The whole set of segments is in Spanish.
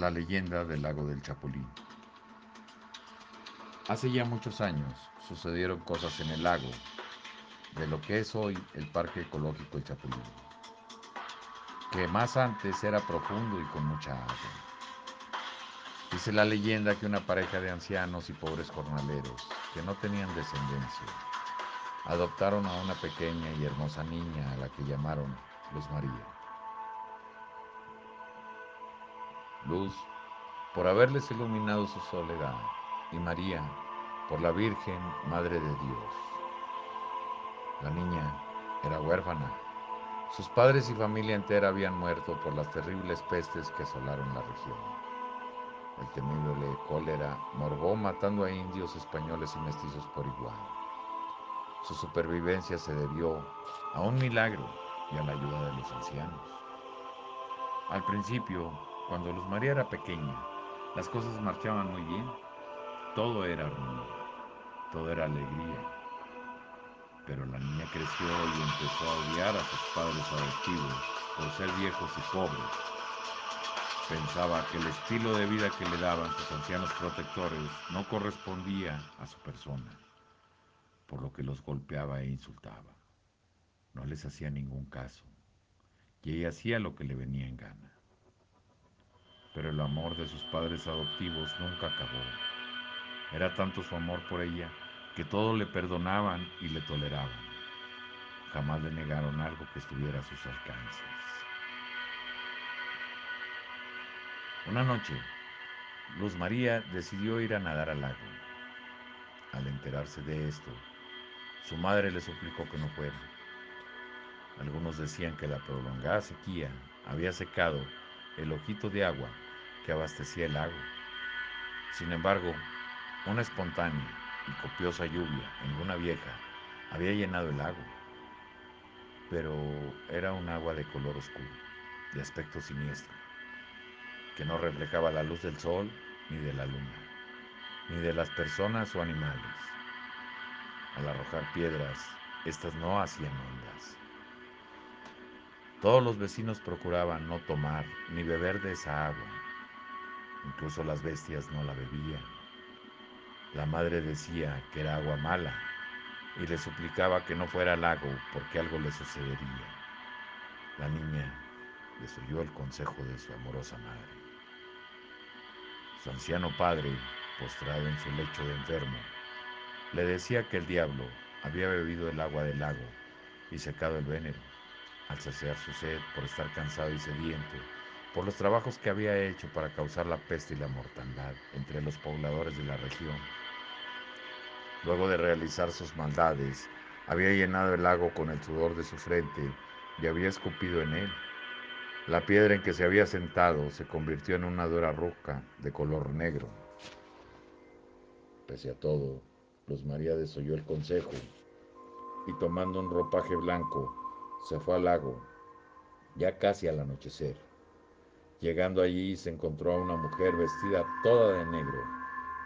La leyenda del lago del Chapulín. Hace ya muchos años sucedieron cosas en el lago de lo que es hoy el Parque Ecológico El Chapulín, que más antes era profundo y con mucha agua. Dice la leyenda que una pareja de ancianos y pobres jornaleros que no tenían descendencia adoptaron a una pequeña y hermosa niña a la que llamaron Luz María. Luz por haberles iluminado su soledad y María por la Virgen Madre de Dios. La niña era huérfana. Sus padres y familia entera habían muerto por las terribles pestes que asolaron la región. El temible cólera morbó matando a indios, españoles y mestizos por igual. Su supervivencia se debió a un milagro y a la ayuda de los ancianos. Al principio, cuando Luz María era pequeña, las cosas marchaban muy bien. Todo era armonía, todo era alegría. Pero la niña creció y empezó a odiar a sus padres adoptivos por ser viejos y pobres. Pensaba que el estilo de vida que le daban sus ancianos protectores no correspondía a su persona, por lo que los golpeaba e insultaba. No les hacía ningún caso y ella hacía lo que le venía en gana pero el amor de sus padres adoptivos nunca acabó. Era tanto su amor por ella que todo le perdonaban y le toleraban. Jamás le negaron algo que estuviera a sus alcances. Una noche, Luz María decidió ir a nadar al lago. Al enterarse de esto, su madre le suplicó que no fuera. Algunos decían que la prolongada sequía había secado el ojito de agua que abastecía el lago. Sin embargo, una espontánea y copiosa lluvia en luna vieja había llenado el lago, pero era un agua de color oscuro, de aspecto siniestro, que no reflejaba la luz del sol ni de la luna, ni de las personas o animales. Al arrojar piedras, estas no hacían ondas. Todos los vecinos procuraban no tomar ni beber de esa agua. Incluso las bestias no la bebían. La madre decía que era agua mala y le suplicaba que no fuera al lago porque algo le sucedería. La niña desoyó el consejo de su amorosa madre. Su anciano padre, postrado en su lecho de enfermo, le decía que el diablo había bebido el agua del lago y secado el vénero al saciar su sed por estar cansado y sediento, por los trabajos que había hecho para causar la peste y la mortandad entre los pobladores de la región. Luego de realizar sus maldades, había llenado el lago con el sudor de su frente y había escupido en él. La piedra en que se había sentado se convirtió en una dura roca de color negro. Pese a todo, Luz María desoyó el consejo y tomando un ropaje blanco se fue al lago, ya casi al anochecer. Llegando allí se encontró a una mujer vestida toda de negro,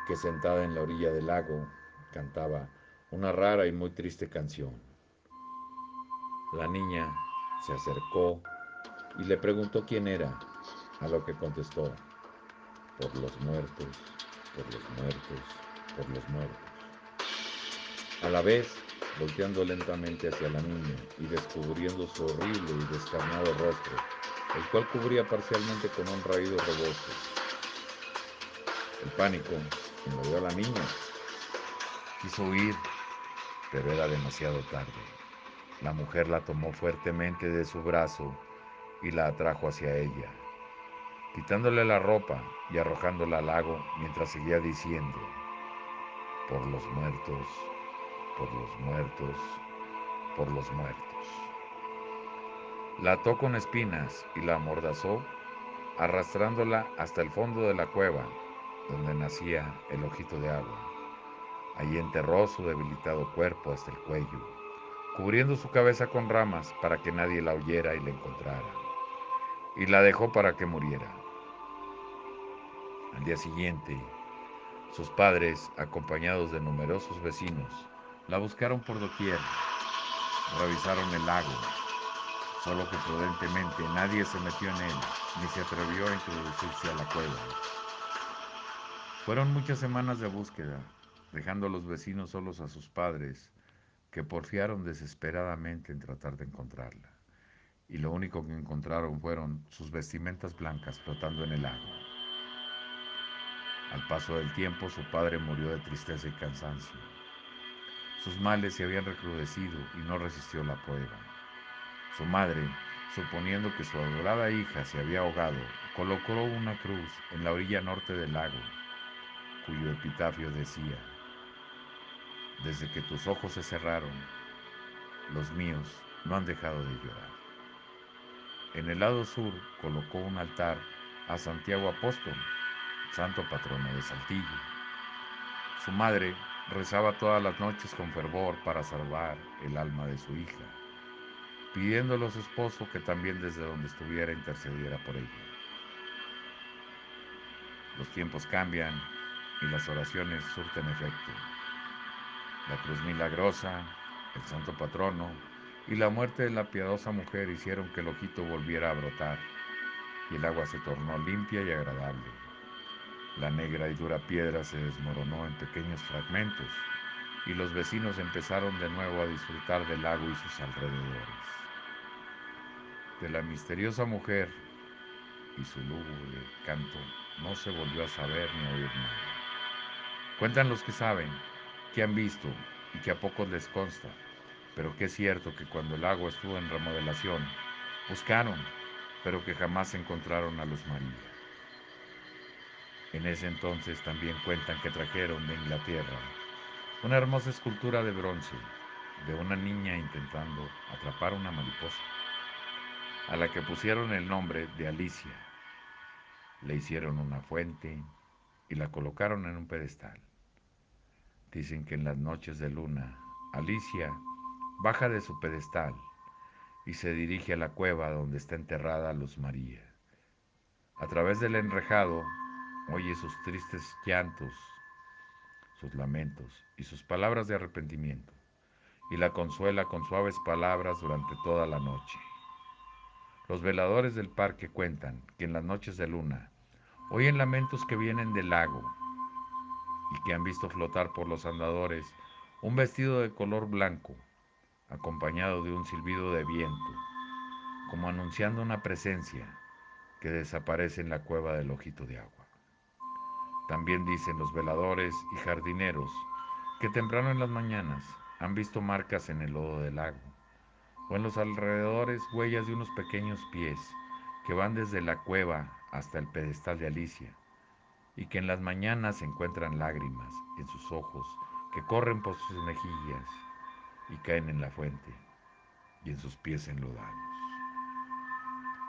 que sentada en la orilla del lago cantaba una rara y muy triste canción. La niña se acercó y le preguntó quién era, a lo que contestó, por los muertos, por los muertos, por los muertos. A la vez volteando lentamente hacia la niña y descubriendo su horrible y descarnado rostro, el cual cubría parcialmente con un raído rebozo. El pánico invadió a la niña. Quiso huir, pero era demasiado tarde. La mujer la tomó fuertemente de su brazo y la atrajo hacia ella, quitándole la ropa y arrojándola al lago mientras seguía diciendo, por los muertos, por los muertos, por los muertos. La ató con espinas y la amordazó, arrastrándola hasta el fondo de la cueva, donde nacía el ojito de agua. Allí enterró su debilitado cuerpo hasta el cuello, cubriendo su cabeza con ramas para que nadie la oyera y la encontrara, y la dejó para que muriera. Al día siguiente, sus padres, acompañados de numerosos vecinos, la buscaron por doquier, revisaron el lago, solo que prudentemente nadie se metió en él, ni se atrevió a introducirse a la cueva. Fueron muchas semanas de búsqueda, dejando a los vecinos solos a sus padres, que porfiaron desesperadamente en tratar de encontrarla. Y lo único que encontraron fueron sus vestimentas blancas flotando en el agua. Al paso del tiempo su padre murió de tristeza y cansancio. Sus males se habían recrudecido y no resistió la prueba. Su madre, suponiendo que su adorada hija se había ahogado, colocó una cruz en la orilla norte del lago, cuyo epitafio decía, desde que tus ojos se cerraron, los míos no han dejado de llorar. En el lado sur colocó un altar a Santiago Apóstol, santo patrono de Saltillo. Su madre rezaba todas las noches con fervor para salvar el alma de su hija, pidiéndole a su esposo que también desde donde estuviera intercediera por ella. Los tiempos cambian y las oraciones surten efecto la cruz milagrosa, el santo patrono y la muerte de la piadosa mujer hicieron que el ojito volviera a brotar y el agua se tornó limpia y agradable. La negra y dura piedra se desmoronó en pequeños fragmentos y los vecinos empezaron de nuevo a disfrutar del lago y sus alrededores. De la misteriosa mujer y su lúgubre canto no se volvió a saber ni a oír nada. Cuentan los que saben que han visto y que a pocos les consta, pero que es cierto que cuando el lago estuvo en remodelación, buscaron, pero que jamás encontraron a los María. En ese entonces también cuentan que trajeron de Inglaterra una hermosa escultura de bronce de una niña intentando atrapar una mariposa, a la que pusieron el nombre de Alicia. Le hicieron una fuente y la colocaron en un pedestal. Dicen que en las noches de luna, Alicia baja de su pedestal y se dirige a la cueva donde está enterrada Luz María. A través del enrejado oye sus tristes llantos, sus lamentos y sus palabras de arrepentimiento, y la consuela con suaves palabras durante toda la noche. Los veladores del parque cuentan que en las noches de luna oyen lamentos que vienen del lago y que han visto flotar por los andadores un vestido de color blanco, acompañado de un silbido de viento, como anunciando una presencia que desaparece en la cueva del ojito de agua. También dicen los veladores y jardineros que temprano en las mañanas han visto marcas en el lodo del lago, o en los alrededores huellas de unos pequeños pies que van desde la cueva hasta el pedestal de Alicia, y que en las mañanas encuentran lágrimas en sus ojos que corren por sus mejillas y caen en la fuente y en sus pies enlodados.